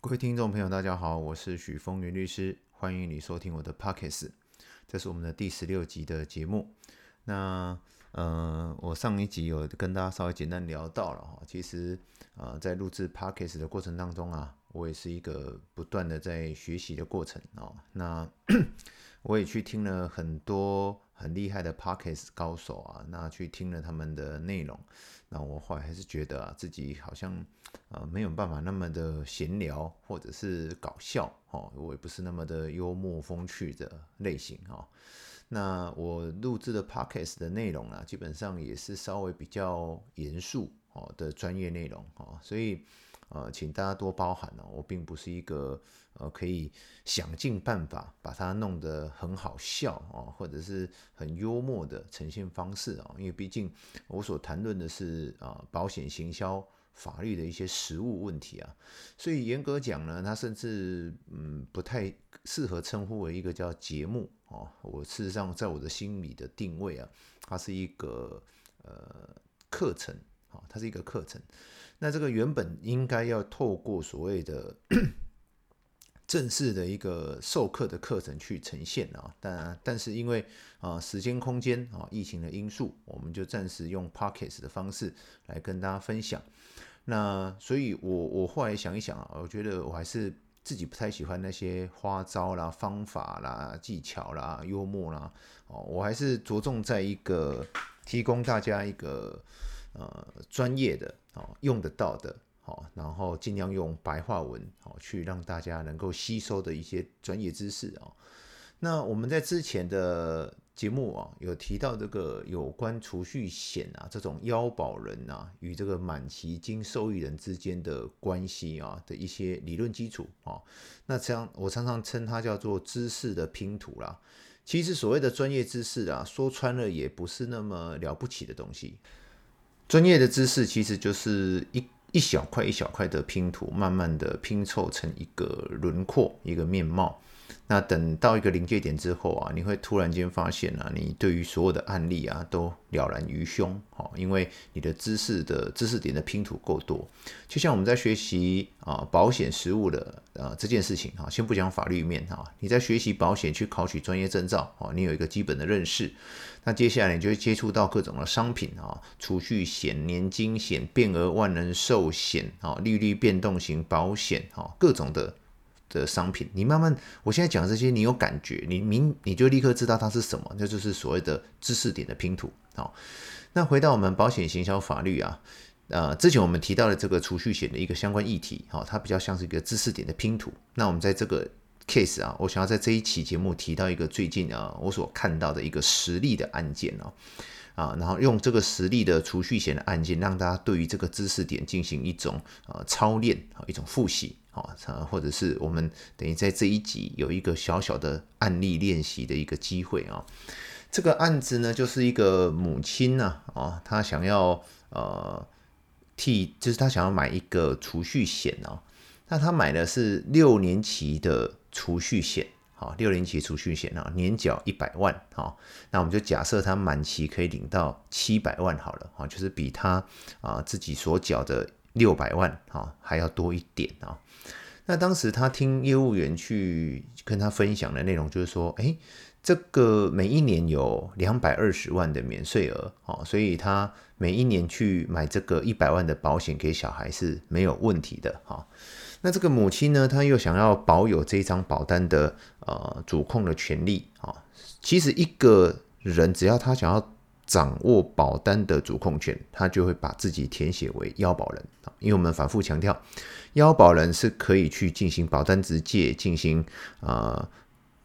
各位听众朋友，大家好，我是许峰云律师，欢迎你收听我的 Podcast，这是我们的第十六集的节目。那呃，我上一集有跟大家稍微简单聊到了哈，其实呃，在录制 Podcast 的过程当中啊，我也是一个不断的在学习的过程哦。那 我也去听了很多很厉害的 Pocket 高手啊，那去听了他们的内容，那我后来还是觉得啊，自己好像。呃，没有办法那么的闲聊或者是搞笑哦，我也不是那么的幽默风趣的类型哈。那我录制的 Pocket 的内容啊，基本上也是稍微比较严肃哦的专业内容哦，所以呃，请大家多包涵哦，我并不是一个呃可以想尽办法把它弄得很好笑哦，或者是很幽默的呈现方式啊，因为毕竟我所谈论的是啊保险行销。法律的一些实务问题啊，所以严格讲呢，它甚至嗯不太适合称呼为一个叫节目哦。我事实上在我的心里的定位啊，它是一个呃课程它是一个课程。那这个原本应该要透过所谓的 正式的一个授课的课程去呈现啊，但但是因为啊时间空间啊疫情的因素，我们就暂时用 pockets 的方式来跟大家分享。那所以我，我我后来想一想啊，我觉得我还是自己不太喜欢那些花招啦、方法啦、技巧啦、幽默啦，哦，我还是着重在一个提供大家一个呃专业的哦用得到的，好，然后尽量用白话文好去让大家能够吸收的一些专业知识啊。那我们在之前的。节目啊，有提到这个有关储蓄险啊，这种腰保人啊与这个满期金受益人之间的关系啊的一些理论基础啊。那这样我常常称它叫做知识的拼图啦。其实所谓的专业知识啊，说穿了也不是那么了不起的东西。专业的知识其实就是一一小块一小块的拼图，慢慢的拼凑成一个轮廓，一个面貌。那等到一个临界点之后啊，你会突然间发现啊，你对于所有的案例啊都了然于胸，哈，因为你的知识的知识点的拼图够多。就像我们在学习啊保险实务的啊这件事情哈，先不讲法律面哈，你在学习保险去考取专业证照哦，你有一个基本的认识。那接下来你就会接触到各种的商品啊，储蓄险、年金险、变额万能寿险啊、利率变动型保险啊，各种的。的商品，你慢慢，我现在讲这些，你有感觉，你明你就立刻知道它是什么，那就是所谓的知识点的拼图。好，那回到我们保险行销法律啊，呃，之前我们提到的这个储蓄险的一个相关议题，好，它比较像是一个知识点的拼图。那我们在这个 case 啊，我想要在这一期节目提到一个最近啊，我所看到的一个实例的案件啊，啊，然后用这个实例的储蓄险的案件，让大家对于这个知识点进行一种呃操练啊，一种复习。啊，或者是我们等于在这一集有一个小小的案例练习的一个机会啊。这个案子呢，就是一个母亲呢，啊，她想要呃替，就是她想要买一个储蓄险哦。那她买的是六年期的储蓄险，好，六年期储蓄险啊，年缴一百万，好，那我们就假设她满期可以领到七百万好了，啊，就是比她啊自己所缴的。六百万啊，还要多一点啊。那当时他听业务员去跟他分享的内容，就是说，诶，这个每一年有两百二十万的免税额啊，所以他每一年去买这个一百万的保险给小孩是没有问题的哈。那这个母亲呢，她又想要保有这张保单的呃主控的权利啊。其实一个人只要他想要。掌握保单的主控权，他就会把自己填写为腰保人啊。因为我们反复强调，腰保人是可以去进行保单质借，进行呃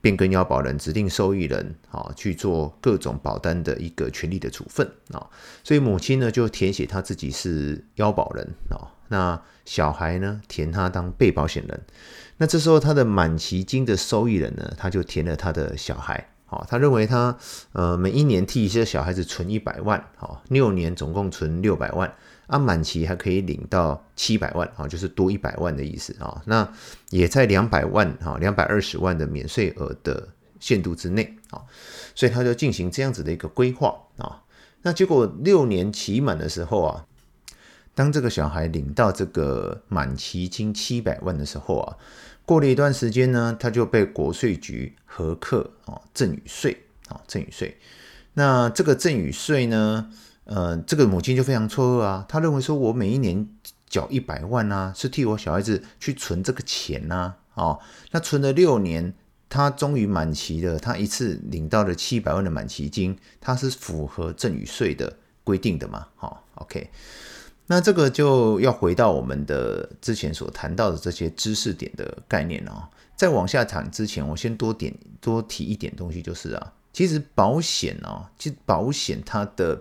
变更腰保人、指定受益人啊，去做各种保单的一个权利的处分啊。所以母亲呢就填写他自己是腰保人啊，那小孩呢填他当被保险人。那这时候他的满期金的受益人呢，他就填了他的小孩。啊，他认为他呃每一年替一些小孩子存一百万，啊，六年总共存六百万，啊满期还可以领到七百万，啊就是多一百万的意思啊，那也在两百万啊两百二十万的免税额的限度之内啊，所以他就进行这样子的一个规划啊，那结果六年期满的时候啊，当这个小孩领到这个满期金七百万的时候啊，过了一段时间呢，他就被国税局核课啊赠与税啊赠与税。那这个赠与税呢，呃，这个母亲就非常错愕啊，他认为说我每一年缴一百万啊，是替我小孩子去存这个钱呐，哦，那存了六年，他终于满期了，他一次领到了七百万的满期金，他是符合赠与税的规定的嘛？好，OK。那这个就要回到我们的之前所谈到的这些知识点的概念哦。在往下谈之前，我先多点多提一点东西，就是啊，其实保险哦，其实保险它的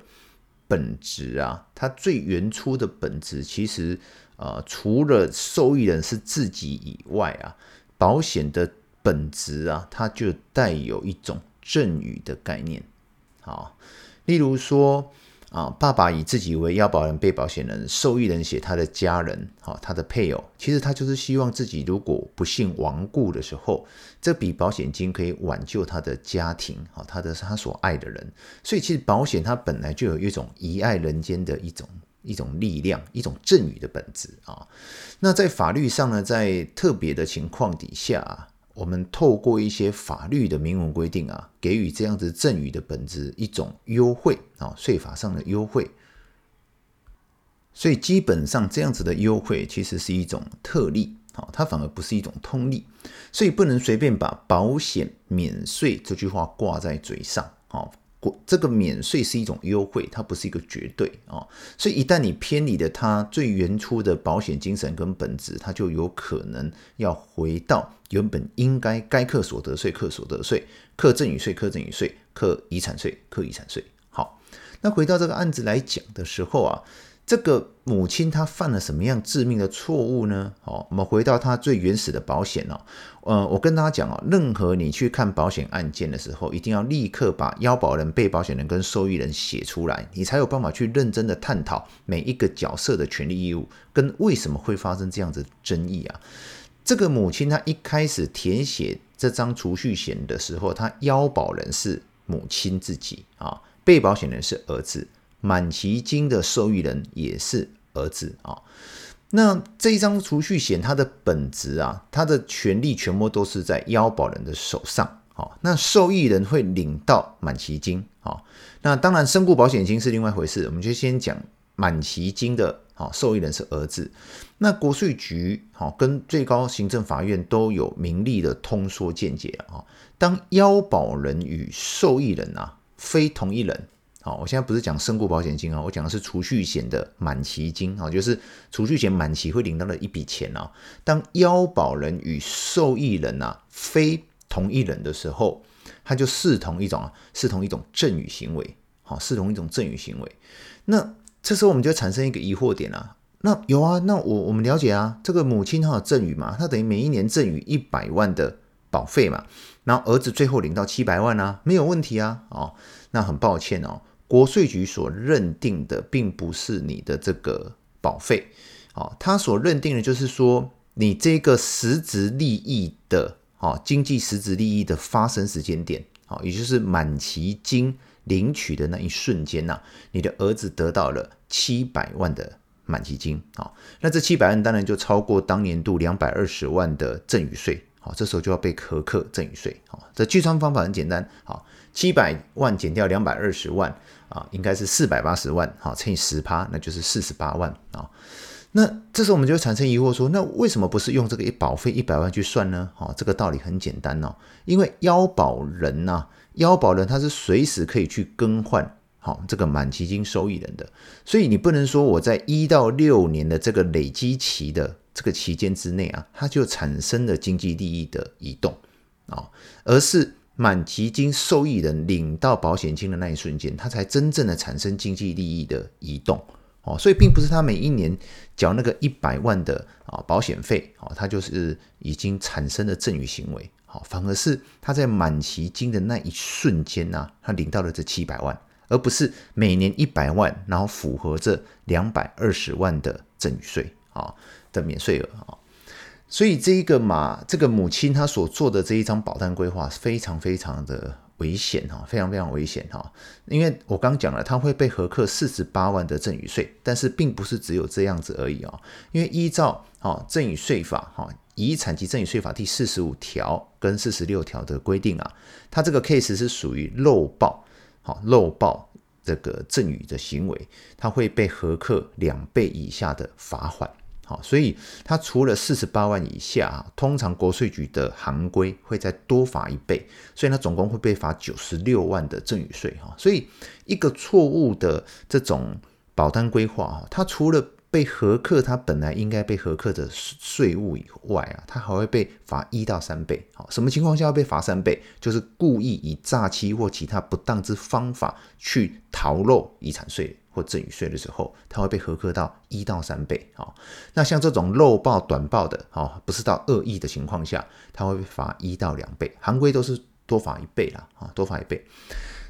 本质啊，它最原初的本质，其实呃，除了受益人是自己以外啊，保险的本质啊，它就带有一种赠与的概念。好，例如说。啊，爸爸以自己为要保人、被保险人，受益人写他的家人，好，他的配偶，其实他就是希望自己如果不幸亡故的时候，这笔保险金可以挽救他的家庭，好，他的他所爱的人。所以其实保险它本来就有一种遗爱人间的一种一种力量，一种赠与的本质啊。那在法律上呢，在特别的情况底下。我们透过一些法律的明文规定啊，给予这样子赠与的本质一种优惠啊，税法上的优惠。所以基本上这样子的优惠其实是一种特例啊，它反而不是一种通例，所以不能随便把保险免税这句话挂在嘴上这个免税是一种优惠，它不是一个绝对啊，所以一旦你偏离了它最原初的保险精神跟本质，它就有可能要回到原本应该该课所得税课所得税，课赠与税课赠与税，课遗产税课遗产税。好，那回到这个案子来讲的时候啊。这个母亲她犯了什么样致命的错误呢？好，我们回到她最原始的保险哦。呃，我跟大家讲哦，任何你去看保险案件的时候，一定要立刻把腰保人、被保险人跟受益人写出来，你才有办法去认真的探讨每一个角色的权利义务跟为什么会发生这样子争议啊。这个母亲她一开始填写这张储蓄险的时候，她腰保人是母亲自己啊，被保险人是儿子。满期金的受益人也是儿子啊，那这一张储蓄险它的本质啊，它的权利全部都是在腰保人的手上，好，那受益人会领到满期金，好，那当然身故保险金是另外一回事，我们就先讲满期金的，好，受益人是儿子，那国税局好跟最高行政法院都有明利的通说见解啊，当腰保人与受益人啊非同一人。好，我现在不是讲身故保险金啊，我讲的是储蓄险的满期金啊，就是储蓄险满期会领到的一笔钱啊。当腰保人与受益人啊非同一人的时候，他就视同一种啊，视同一种赠与行为，好，视同一种赠与行为。那这时候我们就产生一个疑惑点啊，那有啊，那我我们了解啊，这个母亲她有赠与嘛，她等于每一年赠与一百万的保费嘛，然后儿子最后领到七百万啊，没有问题啊，哦，那很抱歉哦。国税局所认定的并不是你的这个保费，哦，他所认定的就是说你这个实质利益的，哦，经济实质利益的发生时间点，哦，也就是满期金领取的那一瞬间呐，你的儿子得到了七百万的满期金，哦，那这七百万当然就超过当年度两百二十万的赠与税，好，这时候就要被核课赠与税，好，这计算方法很简单，好，七百万减掉两百二十万。啊，应该是四百八十万，好，乘以十趴，那就是四十八万啊。那这时候我们就会产生疑惑说，那为什么不是用这个保费一百万去算呢？好，这个道理很简单哦，因为腰保人呐，腰保人他是随时可以去更换好这个满期金受益人的，所以你不能说我在一到六年的这个累积期的这个期间之内啊，它就产生了经济利益的移动啊，而是。满期金受益人领到保险金的那一瞬间，他才真正的产生经济利益的移动哦，所以并不是他每一年缴那个一百万的啊保险费哦，他就是已经产生了赠与行为，好，反而是他在满期金的那一瞬间呐，他领到了这七百万，而不是每年一百万，然后符合这两百二十万的赠与税啊的免税额啊。所以这一个马，这个母亲她所做的这一张保单规划是非常非常的危险哈，非常非常危险哈。因为我刚讲了，她会被核课四十八万的赠与税，但是并不是只有这样子而已啊。因为依照哈赠与税法哈，遗产及赠与税法第四十五条跟四十六条的规定啊，他这个 case 是属于漏报，好漏报这个赠与的行为，他会被核课两倍以下的罚款。啊，所以他除了四十八万以下，通常国税局的行规会再多罚一倍，所以他总共会被罚九十六万的赠与税哈。所以一个错误的这种保单规划啊，它除了被核课，它本来应该被核课的税务以外啊，它还会被罚一到三倍。好，什么情况下要被罚三倍？就是故意以诈欺或其他不当之方法去逃漏遗产税或赠与税的时候，它会被核课到一到三倍。好，那像这种漏报短报的，好，不是到恶意的情况下，它会被罚一到两倍。行规都是多罚一倍啦，啊，多罚一倍。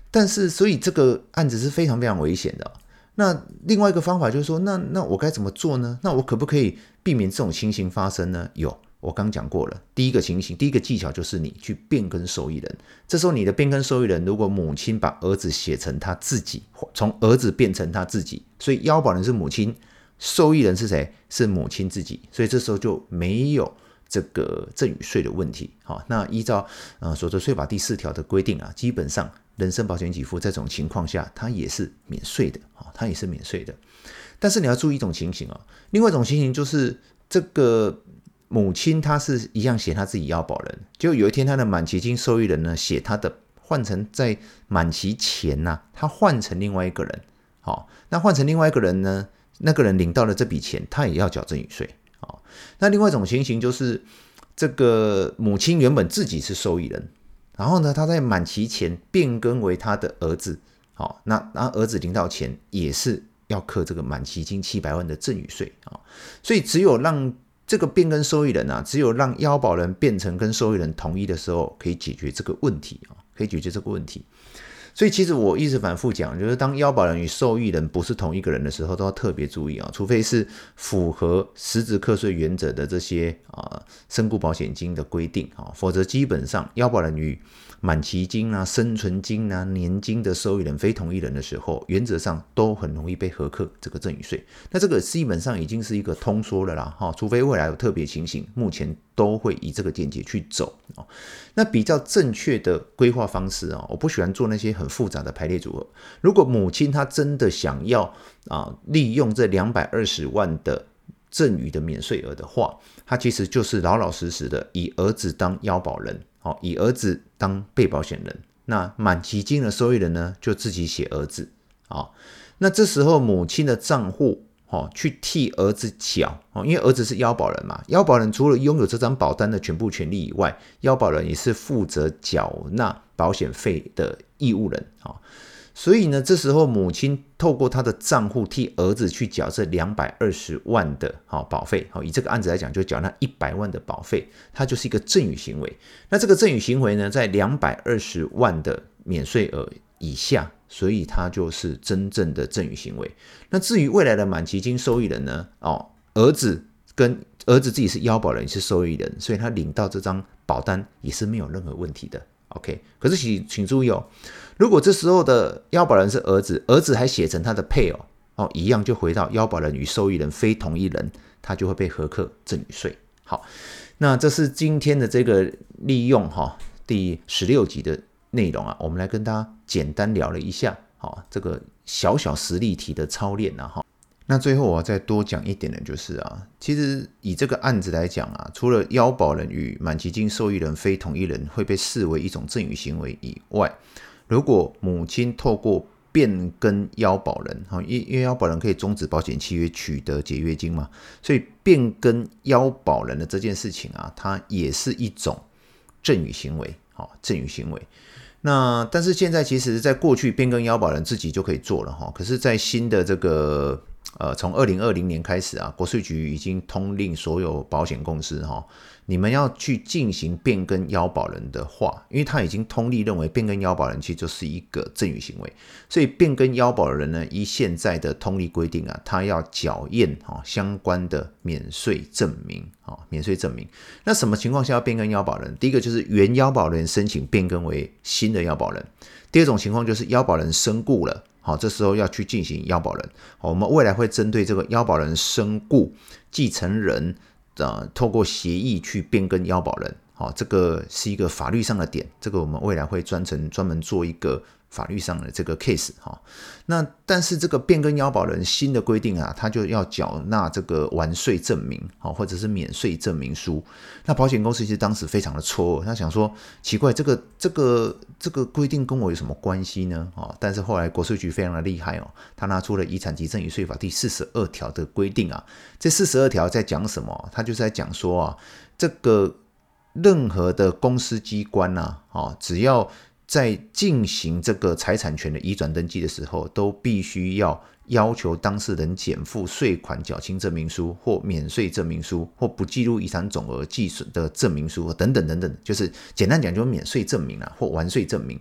但是，所以这个案子是非常非常危险的。那另外一个方法就是说，那那我该怎么做呢？那我可不可以避免这种情形发生呢？有，我刚讲过了。第一个情形，第一个技巧就是你去变更受益人。这时候你的变更受益人，如果母亲把儿子写成他自己，从儿子变成他自己，所以腰保人是母亲，受益人是谁？是母亲自己。所以这时候就没有这个赠与税的问题。好，那依照呃所得税法第四条的规定啊，基本上。人身保险给付这种情况下，它也是免税的啊，它也是免税的。但是你要注意一种情形啊，另外一种情形就是这个母亲她是一样写她自己要保人，就有一天她的满期金受益人呢写她的换成在满期前呐、啊，他换成另外一个人，好，那换成另外一个人呢，那个人领到了这笔钱，他也要缴赠与税啊。那另外一种情形就是这个母亲原本自己是受益人。然后呢，他在满期前变更为他的儿子，好，那那儿子领到钱也是要扣这个满期金七百万的赠与税啊，所以只有让这个变更受益人啊，只有让腰保人变成跟受益人同意的时候，可以解决这个问题啊，可以解决这个问题。所以其实我一直反复讲，就是当腰保人与受益人不是同一个人的时候，都要特别注意啊，除非是符合实质课税原则的这些啊身故保险金的规定啊，否则基本上腰保人与满期金啊、生存金啊、年金的受益人非同一人的时候，原则上都很容易被核课这个赠与税。那这个基本上已经是一个通说了啦，哈，除非未来有特别情形，目前都会以这个见解去走。哦那比较正确的规划方式啊，我不喜欢做那些很复杂的排列组合。如果母亲她真的想要啊利用这两百二十万的赠与的免税额的话，她其实就是老老实实的以儿子当腰保人。好，以儿子当被保险人，那满期金的受益人呢，就自己写儿子。好，那这时候母亲的账户，哦，去替儿子缴，哦，因为儿子是腰保人嘛，腰保人除了拥有这张保单的全部权利以外，腰保人也是负责缴纳保险费的义务人。好。所以呢，这时候母亲透过她的账户替儿子去缴这两百二十万的好保费，好，以这个案子来讲，就缴纳一百万的保费，它就是一个赠与行为。那这个赠与行为呢，在两百二十万的免税额以下，所以它就是真正的赠与行为。那至于未来的满期金受益人呢，哦，儿子跟儿子自己是腰保人，也是受益人，所以他领到这张保单也是没有任何问题的。OK，可是请请注意哦。如果这时候的腰保人是儿子，儿子还写成他的配偶哦，一样就回到腰保人与受益人非同一人，他就会被合课赠与税。好，那这是今天的这个利用哈第十六集的内容啊，我们来跟大家简单聊了一下，好，这个小小实例题的操练啊哈。那最后我要再多讲一点的，就是啊，其实以这个案子来讲啊，除了腰保人与满期金受益人非同一人会被视为一种赠与行为以外，如果母亲透过变更腰保人，哈，因因为腰保人可以终止保险契约取得解约金嘛，所以变更腰保人的这件事情啊，它也是一种赠与行为，好，赠与行为。那但是现在其实，在过去变更腰保人自己就可以做了哈，可是，在新的这个呃，从二零二零年开始啊，国税局已经通令所有保险公司哈。你们要去进行变更要保人的话，因为他已经通例认为变更要保人其实就是一个赠与行为，所以变更要保人呢，依现在的通例规定啊，他要缴验哈相关的免税证明啊，免税证明。那什么情况下要变更要保人？第一个就是原要保人申请变更为新的要保人；第二种情况就是要保人身故了，好，这时候要去进行要保人。我们未来会针对这个要保人身故、继承人。呃，透过协议去变更要保人，好，这个是一个法律上的点，这个我们未来会专程专门做一个法律上的这个 case 哈。那但是这个变更腰保人新的规定啊，他就要缴纳这个完税证明，好，或者是免税证明书。那保险公司其实当时非常的错愕，他想说奇怪，这个这个这个规定跟我有什么关系呢？啊，但是后来国税局非常的厉害哦，他拿出了遗产及赠与税法第四十二条的规定啊。这四十二条在讲什么？他就是在讲说啊，这个任何的公司机关呐，啊，只要在进行这个财产权的移转登记的时候，都必须要要求当事人减负税款缴清证明书或免税证明书，或不计入遗产总额计损的证明书等等等等，就是简单讲，就是免税证明啊，或完税证明。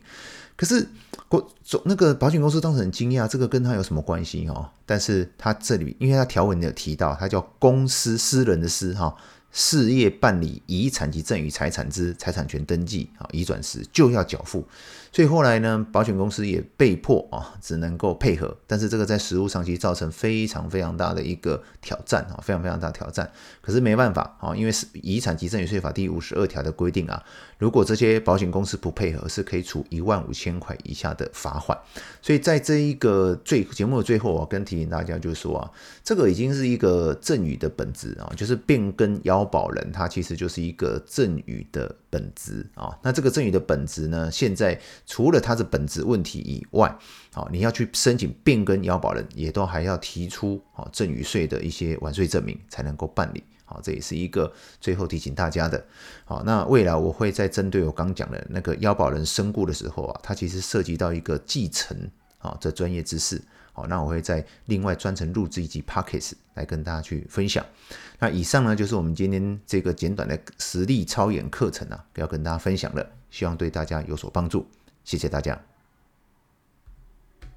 可是国总那个保险公司当时很惊讶，这个跟他有什么关系哦？但是他这里，因为他条文有提到，他叫公司私人的私哈。事业办理遗产及赠与财产之财产权登记啊，移转时就要缴付，所以后来呢，保险公司也被迫啊，只能够配合，但是这个在实务上其实造成非常非常大的一个挑战啊，非常非常大挑战。可是没办法啊，因为是遗产及赠与税法第五十二条的规定啊，如果这些保险公司不配合，是可以处一万五千块以下的罚款。所以在这一个最节目的最后，我跟提醒大家就是说啊，这个已经是一个赠与的本质啊，就是变更要。保人他其实就是一个赠与的本质啊，那这个赠与的本质呢，现在除了它的本质问题以外，啊，你要去申请变更要保人，也都还要提出啊赠与税的一些完税证明才能够办理，好，这也是一个最后提醒大家的。好，那未来我会再针对我刚讲的那个要保人身故的时候啊，它其实涉及到一个继承啊这专业知识。好，那我会在另外专程录制一集 Pockets 来跟大家去分享。那以上呢，就是我们今天这个简短的实力操演课程啊，要跟大家分享的，希望对大家有所帮助。谢谢大家。